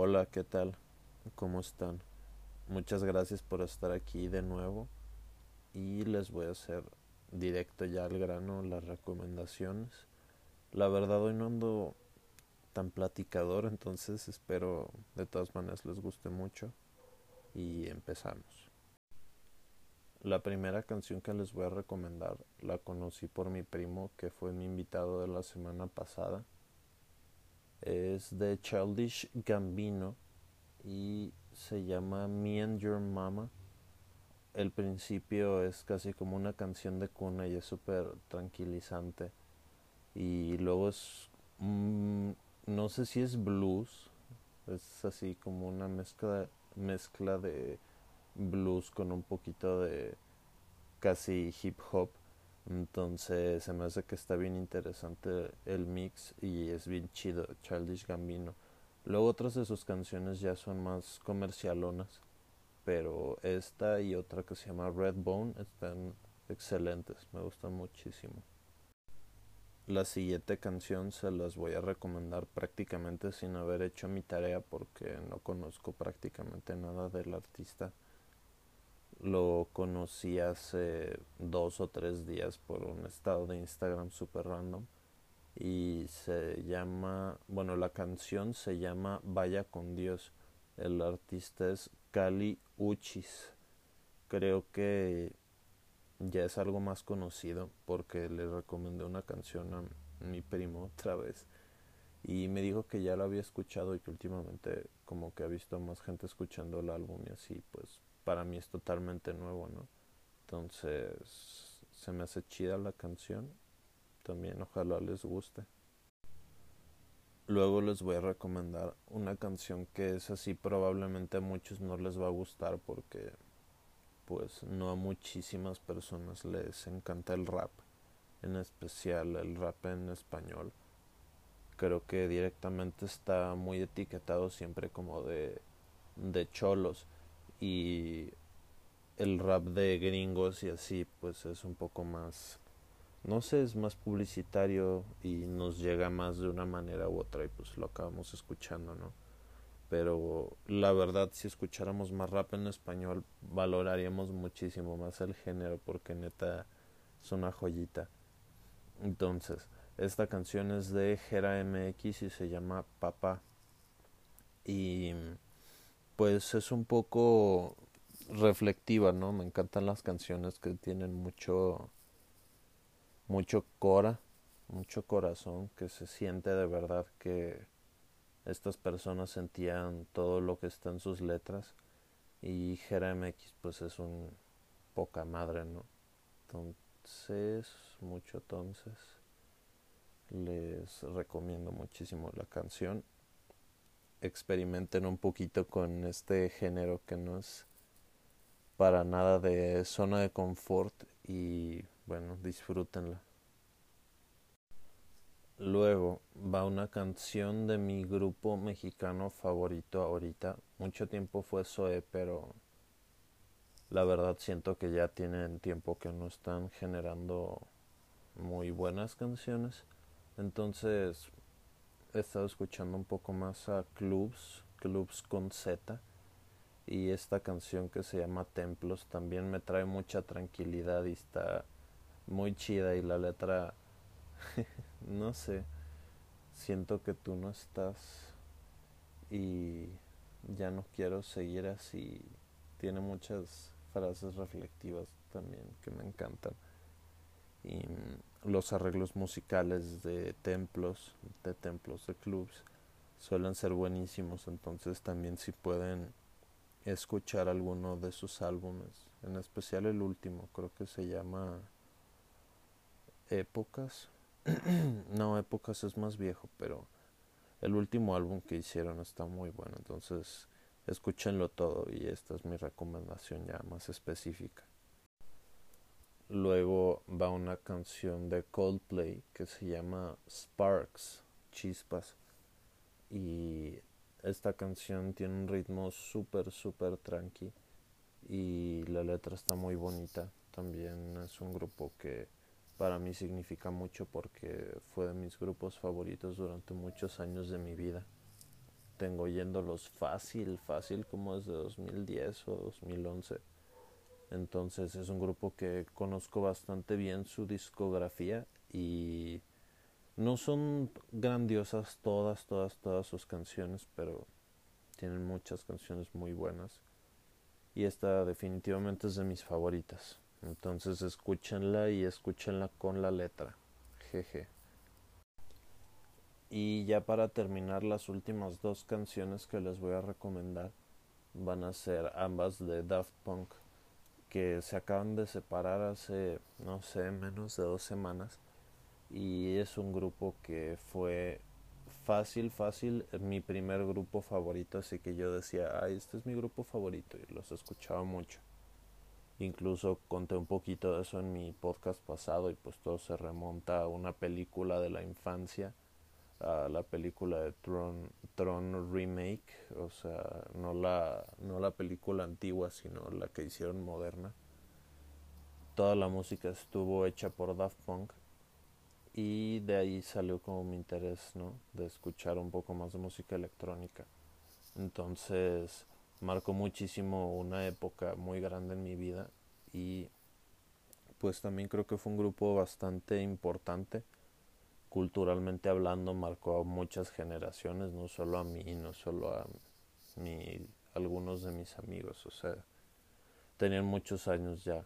Hola, ¿qué tal? ¿Cómo están? Muchas gracias por estar aquí de nuevo y les voy a hacer directo ya al grano las recomendaciones. La verdad hoy no ando tan platicador, entonces espero de todas maneras les guste mucho y empezamos. La primera canción que les voy a recomendar la conocí por mi primo que fue mi invitado de la semana pasada es de Childish Gambino y se llama Me and Your Mama. El principio es casi como una canción de cuna y es súper tranquilizante. Y luego es, mm, no sé si es blues, es así como una mezcla, mezcla de blues con un poquito de casi hip hop entonces se me hace que está bien interesante el mix y es bien chido Childish Gambino. Luego otras de sus canciones ya son más comercialonas, pero esta y otra que se llama Redbone están excelentes, me gustan muchísimo. La siguiente canción se las voy a recomendar prácticamente sin haber hecho mi tarea porque no conozco prácticamente nada del artista lo conocí hace dos o tres días por un estado de Instagram super random y se llama, bueno, la canción se llama Vaya con Dios. El artista es Kali Uchis. Creo que ya es algo más conocido porque le recomendé una canción a mi primo otra vez y me dijo que ya lo había escuchado y que últimamente como que ha visto más gente escuchando el álbum y así pues para mí es totalmente nuevo, ¿no? Entonces se me hace chida la canción. También ojalá les guste. Luego les voy a recomendar una canción que es así probablemente a muchos no les va a gustar porque pues no a muchísimas personas les encanta el rap, en especial el rap en español. Creo que directamente está muy etiquetado siempre como de de cholos y el rap de gringos y así pues es un poco más no sé es más publicitario y nos llega más de una manera u otra y pues lo acabamos escuchando no pero la verdad si escucháramos más rap en español valoraríamos muchísimo más el género porque neta es una joyita. Entonces esta canción es de Gera MX y se llama Papá. Y pues es un poco reflectiva, ¿no? Me encantan las canciones que tienen mucho mucho cora, mucho corazón, que se siente de verdad que estas personas sentían todo lo que está en sus letras y Jera MX pues es un poca madre, ¿no? Entonces, mucho entonces les recomiendo muchísimo la canción experimenten un poquito con este género que no es para nada de zona de confort y bueno, disfrútenla. Luego va una canción de mi grupo mexicano favorito ahorita. Mucho tiempo fue Zoe, pero la verdad siento que ya tienen tiempo que no están generando muy buenas canciones. Entonces he estado escuchando un poco más a clubs, clubs con Z. Y esta canción que se llama Templos también me trae mucha tranquilidad y está muy chida y la letra, no sé, siento que tú no estás y ya no quiero seguir así. Tiene muchas frases reflectivas también que me encantan. Y los arreglos musicales de templos, de templos, de clubs, suelen ser buenísimos, entonces también si pueden escuchar alguno de sus álbumes, en especial el último, creo que se llama Épocas. no, Épocas es más viejo, pero el último álbum que hicieron está muy bueno, entonces escúchenlo todo y esta es mi recomendación ya más específica. Luego va una canción de Coldplay que se llama Sparks, Chispas. Y esta canción tiene un ritmo súper, súper tranqui. Y la letra está muy bonita. También es un grupo que para mí significa mucho porque fue de mis grupos favoritos durante muchos años de mi vida. tengo yéndolos fácil, fácil como desde 2010 o 2011. Entonces es un grupo que conozco bastante bien su discografía y no son grandiosas todas, todas, todas sus canciones, pero tienen muchas canciones muy buenas. Y esta definitivamente es de mis favoritas. Entonces escúchenla y escúchenla con la letra. Jeje. Y ya para terminar las últimas dos canciones que les voy a recomendar van a ser ambas de Daft Punk que se acaban de separar hace no sé menos de dos semanas y es un grupo que fue fácil, fácil, mi primer grupo favorito, así que yo decía, ay, este es mi grupo favorito y los escuchaba mucho. Incluso conté un poquito de eso en mi podcast pasado y pues todo se remonta a una película de la infancia, a la película de Tron, Tron Remake, o sea, no la, no la película antigua, sino la que hicieron moderna. Toda la música estuvo hecha por Daft Punk y de ahí salió como mi interés, ¿no? De escuchar un poco más de música electrónica. Entonces marcó muchísimo una época muy grande en mi vida y pues también creo que fue un grupo bastante importante culturalmente hablando marcó a muchas generaciones no solo a mí no solo a mi algunos de mis amigos o sea tenían muchos años ya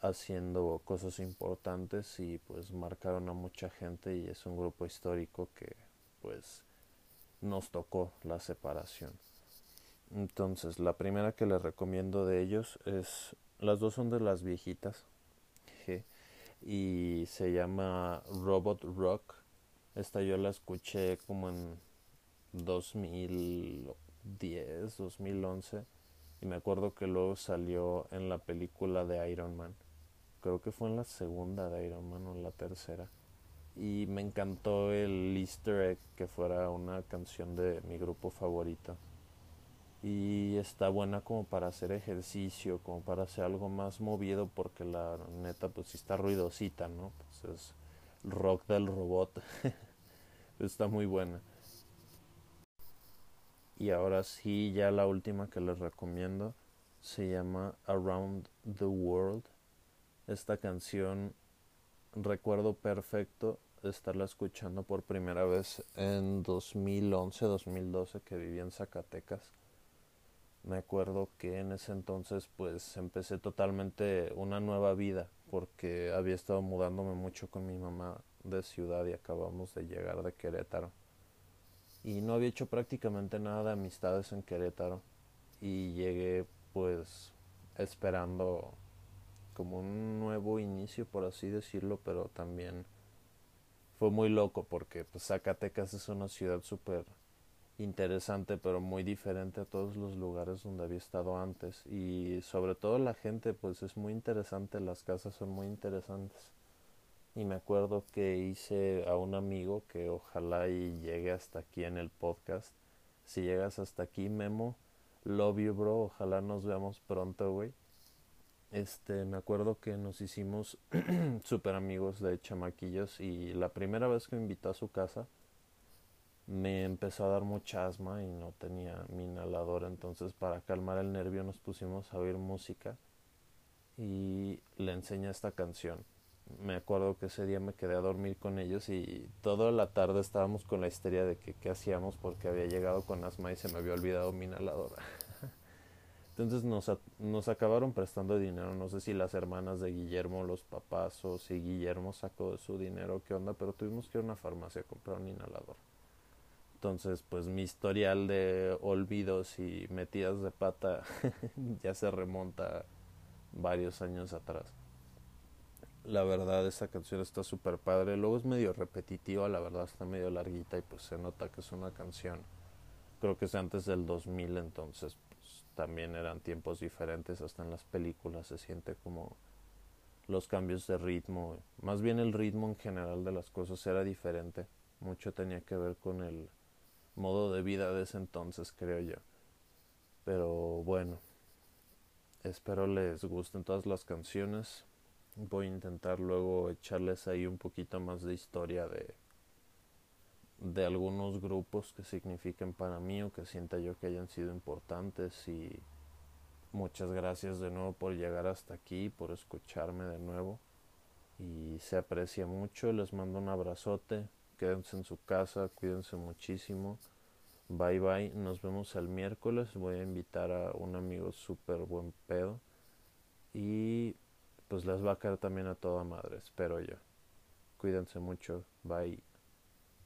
haciendo cosas importantes y pues marcaron a mucha gente y es un grupo histórico que pues nos tocó la separación. Entonces, la primera que les recomiendo de ellos es, las dos son de las viejitas y se llama Robot Rock. Esta yo la escuché como en 2010, 2011 y me acuerdo que luego salió en la película de Iron Man creo que fue en la segunda de Iron Man o en la tercera. Y me encantó el easter egg que fuera una canción de mi grupo favorito. Y está buena como para hacer ejercicio, como para hacer algo más movido porque la neta pues sí está ruidosita, ¿no? Pues es rock del robot. está muy buena. Y ahora sí, ya la última que les recomiendo se llama Around the World esta canción recuerdo perfecto estarla escuchando por primera vez en 2011-2012 que viví en Zacatecas. Me acuerdo que en ese entonces pues empecé totalmente una nueva vida porque había estado mudándome mucho con mi mamá de ciudad y acabamos de llegar de Querétaro. Y no había hecho prácticamente nada de amistades en Querétaro y llegué pues esperando como un nuevo inicio, por así decirlo, pero también fue muy loco porque pues, Zacatecas es una ciudad súper interesante, pero muy diferente a todos los lugares donde había estado antes y sobre todo la gente pues es muy interesante, las casas son muy interesantes. Y me acuerdo que hice a un amigo que ojalá y llegue hasta aquí en el podcast. Si llegas hasta aquí, Memo, love you, bro. Ojalá nos veamos pronto, güey este, me acuerdo que nos hicimos super amigos de chamaquillos y la primera vez que me invitó a su casa me empezó a dar mucha asma y no tenía mi inhalador, entonces para calmar el nervio nos pusimos a oír música y le enseñé esta canción. Me acuerdo que ese día me quedé a dormir con ellos y toda la tarde estábamos con la histeria de que qué hacíamos porque había llegado con asma y se me había olvidado mi inhalador. Entonces nos, nos acabaron prestando dinero, no sé si las hermanas de Guillermo, los papás o si Guillermo sacó su dinero, qué onda, pero tuvimos que ir a una farmacia a comprar un inhalador. Entonces, pues mi historial de olvidos y metidas de pata ya se remonta varios años atrás. La verdad, esa canción está súper padre. Luego es medio repetitiva, la verdad está medio larguita y pues se nota que es una canción. Creo que es antes del 2000, entonces también eran tiempos diferentes, hasta en las películas se siente como los cambios de ritmo, más bien el ritmo en general de las cosas era diferente, mucho tenía que ver con el modo de vida de ese entonces, creo yo. Pero bueno, espero les gusten todas las canciones. Voy a intentar luego echarles ahí un poquito más de historia de de algunos grupos que signifiquen para mí o que sienta yo que hayan sido importantes y muchas gracias de nuevo por llegar hasta aquí, por escucharme de nuevo y se aprecia mucho, les mando un abrazote, quédense en su casa, cuídense muchísimo, bye bye, nos vemos el miércoles, voy a invitar a un amigo súper buen pedo. Y pues les va a caer también a toda madre, espero yo. Cuídense mucho, bye.